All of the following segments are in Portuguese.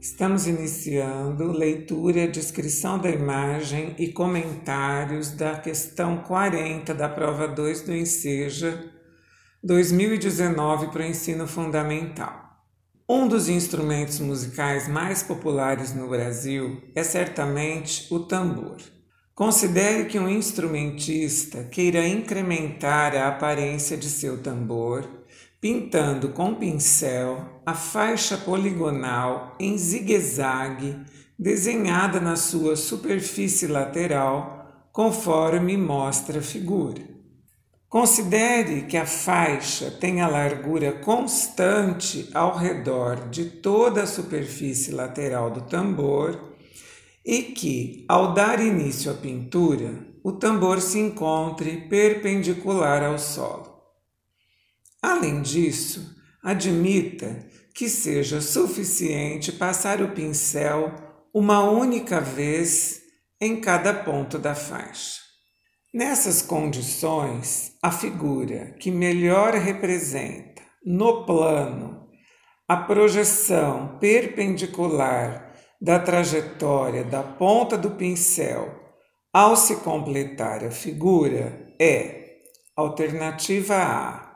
Estamos iniciando leitura, descrição da imagem e comentários da questão 40 da prova 2 do Enseja 2019 para o ensino fundamental. Um dos instrumentos musicais mais populares no Brasil é certamente o tambor. Considere que um instrumentista queira incrementar a aparência de seu tambor pintando com pincel a faixa poligonal em zigue-zague desenhada na sua superfície lateral, conforme mostra a figura. Considere que a faixa tem a largura constante ao redor de toda a superfície lateral do tambor e que, ao dar início à pintura, o tambor se encontre perpendicular ao solo. Além disso, admita que seja suficiente passar o pincel uma única vez em cada ponto da faixa. Nessas condições, a figura que melhor representa no plano a projeção perpendicular da trajetória da ponta do pincel ao se completar a figura é alternativa A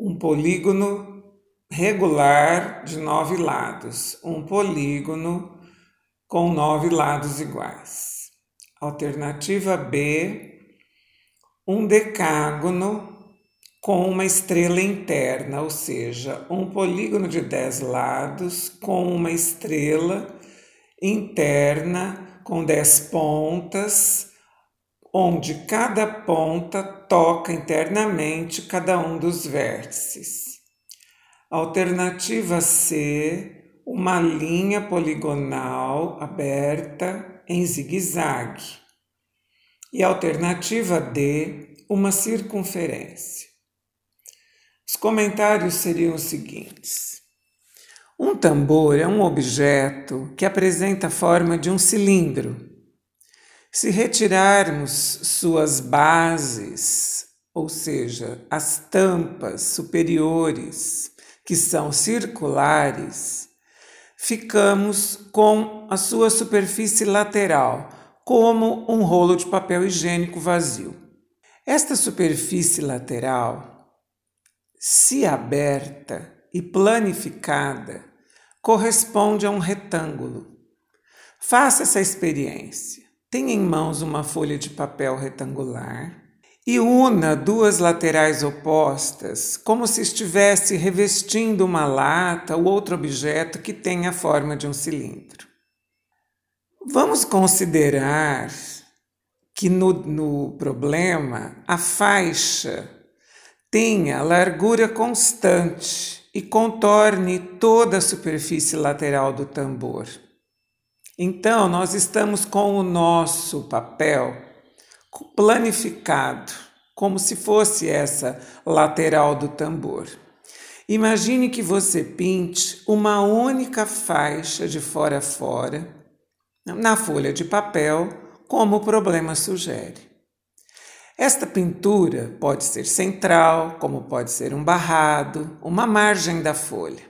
um polígono regular de nove lados, um polígono com nove lados iguais. Alternativa B, um decágono com uma estrela interna, ou seja, um polígono de dez lados com uma estrela interna com dez pontas onde cada ponta toca internamente cada um dos vértices. Alternativa C, uma linha poligonal aberta em zigue-zague. E alternativa D, uma circunferência. Os comentários seriam os seguintes. Um tambor é um objeto que apresenta a forma de um cilindro se retirarmos suas bases, ou seja, as tampas superiores, que são circulares, ficamos com a sua superfície lateral, como um rolo de papel higiênico vazio. Esta superfície lateral, se aberta e planificada, corresponde a um retângulo. Faça essa experiência. Tenha em mãos uma folha de papel retangular e una duas laterais opostas, como se estivesse revestindo uma lata ou outro objeto que tenha a forma de um cilindro. Vamos considerar que no, no problema a faixa tenha largura constante e contorne toda a superfície lateral do tambor. Então, nós estamos com o nosso papel planificado, como se fosse essa lateral do tambor. Imagine que você pinte uma única faixa de fora a fora na folha de papel, como o problema sugere. Esta pintura pode ser central, como pode ser um barrado, uma margem da folha.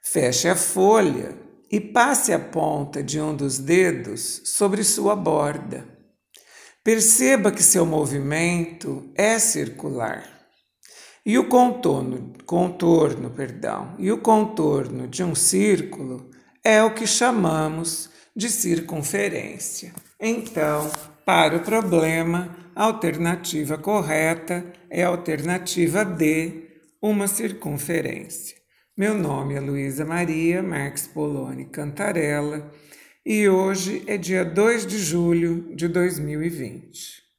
Feche a folha e passe a ponta de um dos dedos sobre sua borda. Perceba que seu movimento é circular. E o contorno, contorno, perdão, e o contorno de um círculo é o que chamamos de circunferência. Então, para o problema, a alternativa correta é a alternativa D, uma circunferência. Meu nome é Luísa Maria Marques Poloni Cantarella e hoje é dia 2 de julho de 2020.